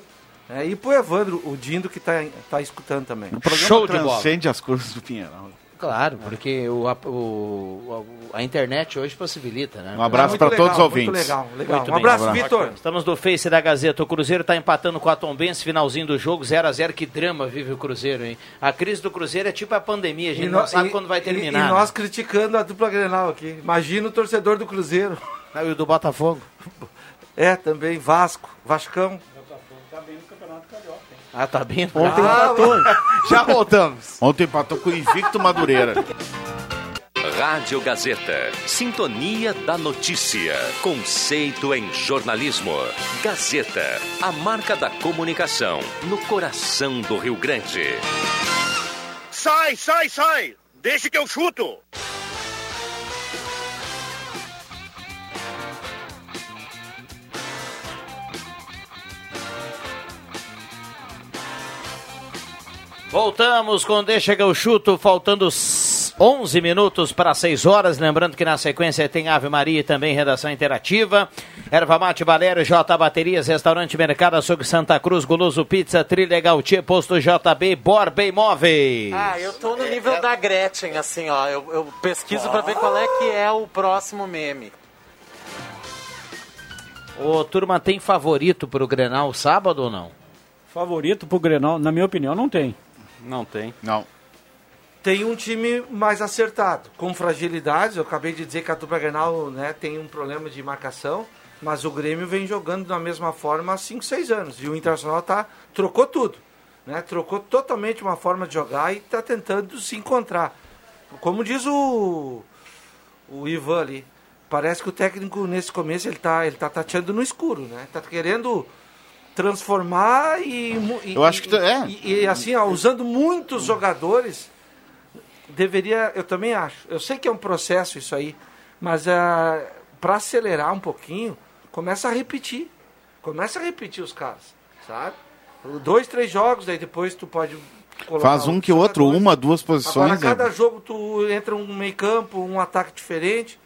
né, e pro Evandro, o Dindo, que tá, tá escutando também. O programa Show de bola. transcende as cores do Pinheirão. Claro, porque o, a, o- a internet hoje possibilita, né? Um abraço Muito para todos os muito ouvintes. legal, legal. Muito um bem. abraço, Um abraço. Vitor. Estamos no Face da Gazeta. O Cruzeiro está empatando com a Tombense, finalzinho do jogo, 0 a 0 Que drama vive o Cruzeiro, hein? A crise do Cruzeiro é tipo a pandemia, a gente não nó- sabe e- quando vai e- terminar. E, né? nós criticando a dupla Grenal aqui. Imagina o torcedor do Cruzeiro. Ah, E o do Botafogo? É, também Vasco, Vascão. Ah, tá bem. Ontem Ah, empatou. Já voltamos. Ontem empatou com o Invicto Madureira. Rádio Gazeta. Sintonia da notícia. Conceito em jornalismo. Gazeta. A marca da comunicação. No coração do Rio Grande. Sai, sai, sai! Deixa que eu chuto! Voltamos com Deixa que eu chuto, faltando s- 11 minutos para 6 horas. Lembrando que na sequência tem Ave Maria e também redação interativa. Erva Mate Valério, J Baterias, Restaurante Mercado Açougue Santa Cruz, Goloso Pizza, Trilha Gautier, Posto JB, Borba Imóveis. Ah, eu tô no nível da Gretchen, assim, ó. Eu, eu pesquiso pra ver qual é que é o próximo meme. Ô, turma, tem favorito pro Grenal sábado ou não? Favorito pro Grenal, na minha opinião, não tem. Não tem. Não. Tem um time mais acertado, com fragilidades. Eu acabei de dizer que a dupla Grenal né, tem um problema de marcação, mas o Grêmio vem jogando da mesma forma há 5, 6 anos. E o Internacional tá, trocou tudo. Né? Trocou totalmente uma forma de jogar e está tentando se encontrar. Como diz o, o Ivan ali, parece que o técnico nesse começo ele tá, ele tá tateando no escuro, né? Tá querendo transformar e, e- Eu acho que e- é. e, e, assim, ó, usando muitos jogadores, deveria, eu também acho. Eu sei que é um processo isso aí, mas para acelerar um pouquinho, começa a repetir. Começa a repetir os caras, sabe? Dois, três jogos, aí depois tu pode Faz um que outro, jogadores. uma, duas Agora, posições. cada é- jogo tu entra um meio campo, um ataque diferente.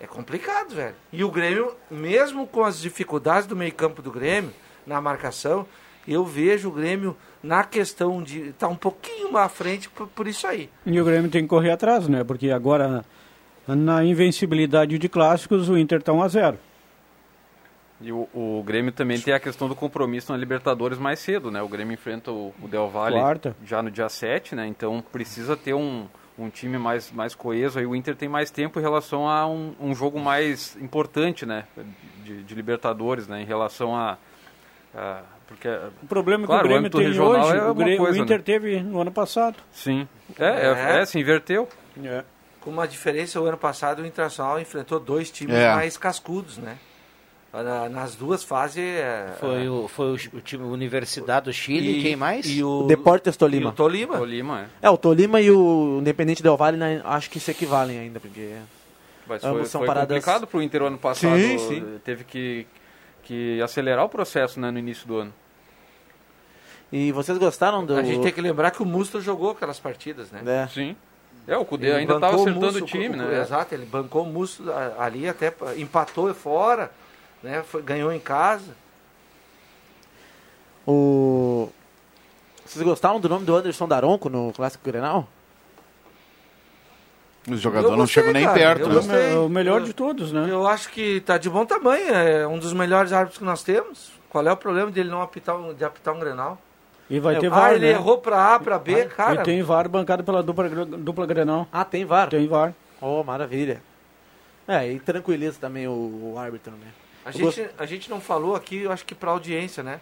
É complicado, velho. E o Grêmio, mesmo com as dificuldades do meio campo do Grêmio, na marcação, eu vejo o Grêmio na questão de estar um pouquinho mais à frente por, por isso aí. E o Grêmio tem que correr atrás, né? Porque agora, na invencibilidade de clássicos, o Inter tá 1 a 0 E o, o Grêmio também tem a questão do compromisso na Libertadores mais cedo, né? O Grêmio enfrenta o, o Del Valle Quarta. já no dia 7, né? Então precisa ter um, um time mais, mais coeso. Aí o Inter tem mais tempo em relação a um, um jogo mais importante, né? De, de Libertadores, né? Em relação a... a- porque, O problema claro, que o Grêmio âmbito tem hoje, é o, Grêmio- o coisa, Inter né? teve no ano passado. Sim. É, é, é, se inverteu. Com uma diferença, o ano passado o Internacional enfrentou dois times É. mais cascudos, né? Na- Nas duas fases. é, Foi o, foi o, o time Universidade do Chile, E- quem mais? e o- Deportes Tolima. E o Tolima. Tolima, É, o Tolima e o Independente Del Valle né, acho que se equivalem ainda, porque Mas ambos foi, são foi paradas... complicado pro Inter o ano passado. Sim, sim. Teve que, que acelerar o processo né, no início do ano. E vocês gostaram do... A gente tem que lembrar que o Musto jogou aquelas partidas, né? É. Sim. É, o Cudê Ele ainda estava acertando Musso, o time, né? Exato, ele bancou o Musto ali, até empatou fora, né? Foi- ganhou em casa. O... Vocês gostaram do nome do Anderson Daronco no Clássico Grenal? Os jogadores não chegam nem cara, perto, eu né? É o melhor Eu- de todos, né? Eu acho que tá de bom tamanho, é um dos melhores árbitros que nós temos. Qual é o problema dele não apitar um, de apitar um Grenal? E vai ter ah, VAR, ele né? errou pra A, pra B, cara. E tem VAR bancado pela dupla, dupla Grenal. Ah, tem VAR? Tem VAR. Oh, maravilha. É, e tranquiliza também o, o árbitro, né? A Eu gente, a gente não falou aqui, eu acho que pra audiência, né?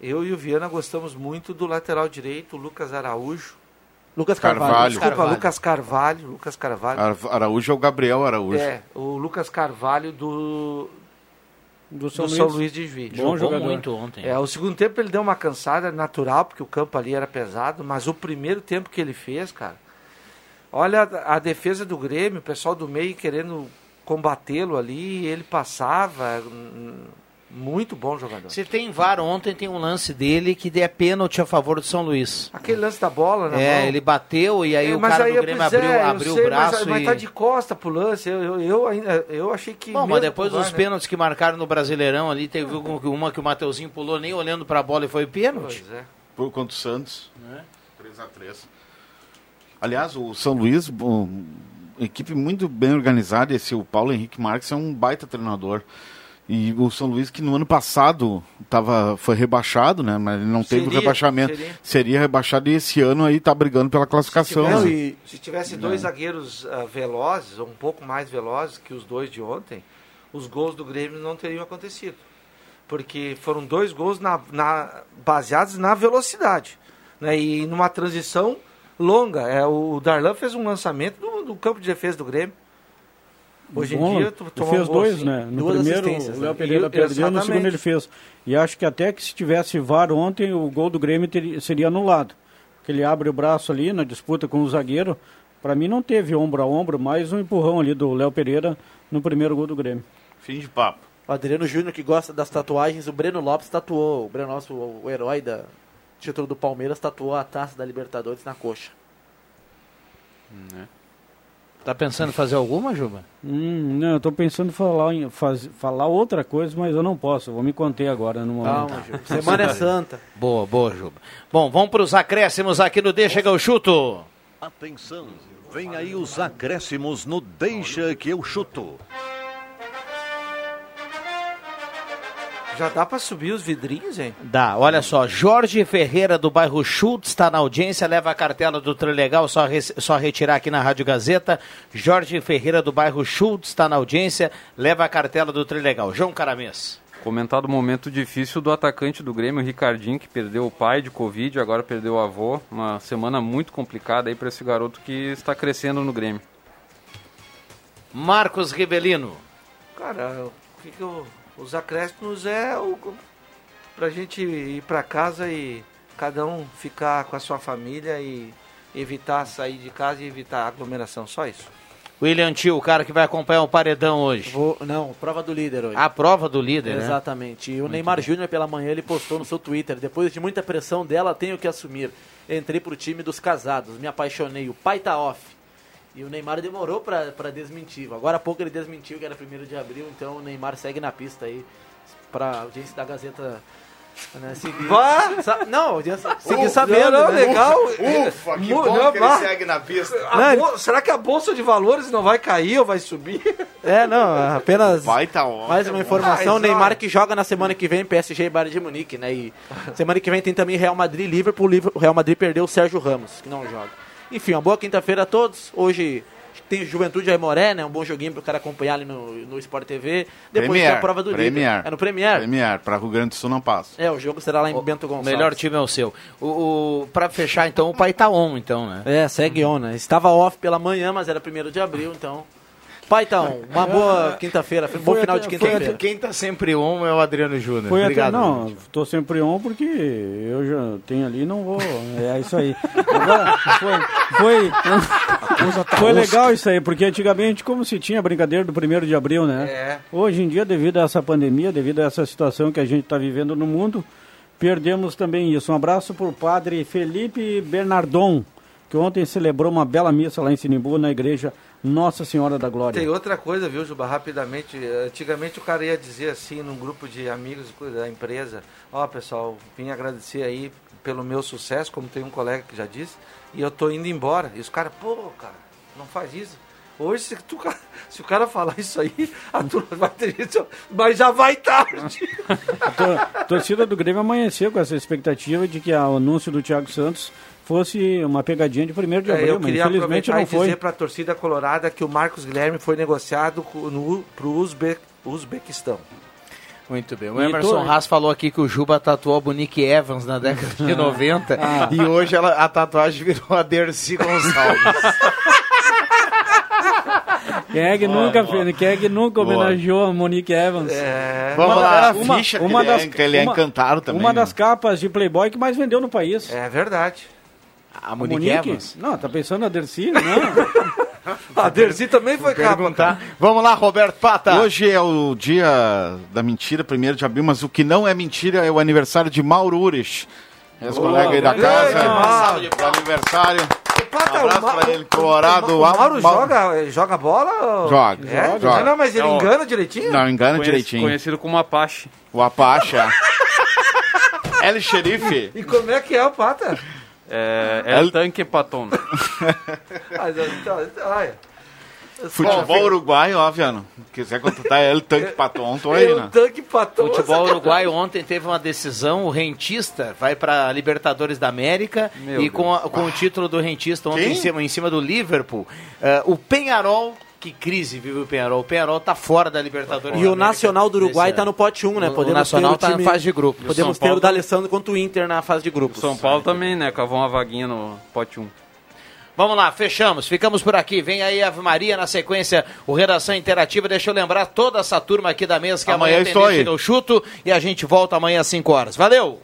Eu e o Viana gostamos muito do lateral direito, o Lucas Araújo. Lucas Carvalho. Carvalho. Desculpa, Carvalho. Lucas Carvalho. Lucas Carvalho. Ara- Araújo é o Gabriel Araújo. É, o Lucas Carvalho do, Do do São, Luís de Juiz. Bom jogador. muito ontem. É, o segundo tempo ele deu uma cansada natural, porque o campo ali era pesado, mas o primeiro tempo que ele fez, cara, olha a, a defesa do Grêmio, o pessoal do meio querendo combatê-lo ali, ele passava, hum, muito bom jogador. Se tem VAR ontem, tem um lance dele que é pênalti a favor do São Luís. Aquele lance da bola, na É, mão. ele bateu e aí É, o mas cara aí, do Grêmio abriu, é, abriu sei, o braço mas, mas e... tá de costa pro lance, eu, eu, eu ainda, eu achei que... Bom, mas depois dos né? pênaltis que marcaram no Brasileirão ali, teve uma que o Mateuzinho pulou nem olhando pra bola e foi pênalti. Pois é. Por contra o Santos. 3x3. Aliás, o São Luís, bom, equipe muito bem organizada. Esse o Paulo Henrique Marques é um baita treinador. E o São Luís, que no ano passado tava, foi rebaixado, né? Mas ele não teve o Seria, rebaixamento. seria. Seria. rebaixado e esse ano aí tá brigando pela classificação. tivesse, né? se tivesse dois zagueiros ah, velozes, ou um pouco mais velozes que os dois de ontem, os gols do Grêmio não teriam acontecido. Porque foram dois gols na, na- baseados na velocidade. Né? E numa transição longa. É, o Darlan fez um lançamento do, do campo de defesa do Grêmio. Hoje Bom, em dia, tu fez um gol dois, assim, né? No duas primeiro, o Léo né? Pereira E- perdeu, no segundo ele fez. E acho que até que se tivesse VAR ontem, o gol do Grêmio teria, seria anulado. Porque ele abre o braço ali na disputa com o zagueiro. Para mim não teve ombro a ombro, mais um empurrão ali do Léo Pereira no primeiro gol do Grêmio. Fim de papo. O Adriano Júnior, que gosta das tatuagens, o Breno Lopes tatuou. O Breno Lopes, o, o herói da título do Palmeiras, tatuou a taça da Libertadores na coxa. Tá pensando em fazer alguma, Juba? Hum, não, eu tô pensando em falar, em faz, falar outra coisa, mas eu não posso. eu Vou me conter agora no momento. Calma, Juba. Semana é santa. Boa, boa, Juba. Bom, vamos para os acréscimos aqui no Deixa que eu chuto. Atenção, vem aí os acréscimos no Deixa que eu chuto. Já dá pra subir os vidrinhos, hein? Dá, olha só, Jorge Ferreira do bairro Schultz está na audiência, leva a cartela do Trilegal, só, re- só retirar aqui na Rádio Gazeta. Jorge Ferreira do bairro Schultz está na audiência, leva a cartela do Trilegal. João Caramês. Comentado o momento difícil do atacante do Grêmio, o Ricardinho, que perdeu o pai de Covid, agora perdeu o avô. Uma semana muito complicada aí para esse garoto que está crescendo no Grêmio. Marcos Ribelino. Cara, o que que eu- os acréscimos é o, pra gente ir pra casa e cada um ficar com a sua família e evitar sair de casa e evitar aglomeração, só isso. William Tio, o cara que vai acompanhar o paredão hoje. Vou- não, prova do líder hoje. A prova do líder, né? Exatamente. E o Neymar Júnior, pela manhã, ele postou no seu Twitter. Depois de muita pressão dela, tenho que assumir. Entrei pro time dos casados, me apaixonei. O pai tá off. E o Neymar demorou pra, pra desmentir. Agora há pouco ele desmentiu que era 1 de abril, então o Neymar segue na pista aí. Pra audiência da Gazeta. Né, seguir. Vá! Sa- Não, audiência, seguir Não, sabendo. não, né? legal. Ufa, que bom não, que ele vá. segue na pista. Bol- será que a bolsa de valores não vai cair ou vai subir? É, não, apenas Vai tá ó. mais uma informação. Neymar que joga na semana que vem PSG e Bayern de Munique, né? E semana que vem tem também Real Madrid e Liverpool. Liver- O Real Madrid perdeu o Sérgio Ramos, que não joga. Enfim, uma boa quinta-feira a todos. Hoje tem Juventude Aimoré, né? Um bom joguinho pro cara acompanhar ali no, no Sport TV. Depois tem a prova do Premier. líder. É no Premier? Premier, para Rio Grande do Sul não passa. É, o jogo será lá em Bento O Gonçalves. melhor time é o seu. O, o, pra fechar, então, o pai tá on, então, né? É, segue on, né? Estava off pela manhã, mas era 1 de abril, então Paitão, uma boa quinta-feira, bom Foi final até- de quinta-feira. até- Quem tá sempre on é o Adriano Júnior. Foi Obrigado. até, não, tô sempre on porque eu já tenho ali e não vou. É isso aí. Agora, foi, foi, foi legal isso aí, porque antigamente, como se tinha a brincadeira do primeiro de abril, né? É. Hoje em dia, devido a essa pandemia, devido a essa situação que a gente está vivendo no mundo, perdemos também isso. Um abraço para o padre Felipe Bernardon, que ontem celebrou uma bela missa lá em Sinimbu, na igreja Nossa Senhora da Glória. Tem outra coisa, viu, Juba, rapidamente. Antigamente o cara ia dizer assim, num grupo de amigos da empresa, ó pessoal, vim agradecer aí pelo meu sucesso, como tem um colega que já disse, e eu tô indo embora. E os caras, pô, cara, não faz isso. Hoje, se, tu, se o cara falar isso aí, a turma vai ter isso, mas já vai tarde. A torcida do Grêmio amanheceu com essa expectativa de que o anúncio do Thiago Santos fosse uma pegadinha de 1 de É, abril, eu mas queria infelizmente não foi. dizer para a torcida colorada que o Marcos Guilherme foi negociado para o Uzbe, Uzbequistão. Muito bem. O Emerson tô- Haas falou aqui que o Juba tatuou a Bonique Evans na década de 90 Ah. e hoje ela, a tatuagem virou a Dercy Gonçalves. Quem é que Boa, nunca, boa. fez, quem é que nunca Boa. homenageou a Monique Evans? É. Vamos Uma- lá, uma- a ficha que uma ele é- das- que ele é uma- encantado também, Uma né? das capas de Playboy que mais vendeu no país. É verdade. A Monique Evans? Não, tá pensando na Dercy? Não. A Dercy também foi capa. Vamos lá, Roberto Pata. Hoje é o dia da mentira, primeiro de abril, mas o que não é mentira é o aniversário de Mauro Ures. Esse Boa, colega aí da grande casa. Mauro. Do aniversário. Pata, abraço o Ma- pra ele, Colorado. O Mauro Mauro- joga, joga bola? Joga, É? joga. Não, mas ele É, engana direitinho? Não, engana Conheci- direitinho. Conhecido como Apache. O Apache. é. El Xerife. E como é que é o Pata? É, é El- Tanque Paton. Então, olha. Futebol uruguaio, ó, Viano. Quiser contratar El Tanque Paton, tô aí, né? Tanque patrão. Futebol uruguaio ontem teve uma decisão, o rentista vai para Libertadores da América Meu e com, a- com o título do rentista ontem em cima, em cima do Liverpool, eh, o Penharol, que crise vive o Penharol, o Penharol tá fora da Libertadores E o Nacional do Uruguai tá no pote 1, né? O- Podemos o Nacional ter o tá time- na fase de grupo. Podemos São ter Paulo o D'Alessandro contra o Inter na fase de grupos. São Paulo também, né? Cavou uma vaguinha no pote 1. Vamos lá, fechamos, ficamos por aqui. Vem aí Ave Maria na sequência, o Redação Interativa. Deixa eu lembrar toda essa turma aqui da mesa que Amanhã amanhã, estou tem aí. no chuto e a gente volta amanhã às 5 horas. Valeu!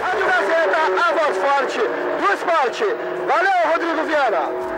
Rádio Gazeta, a voz forte do esporte. Valeu, Rodrigo Viana.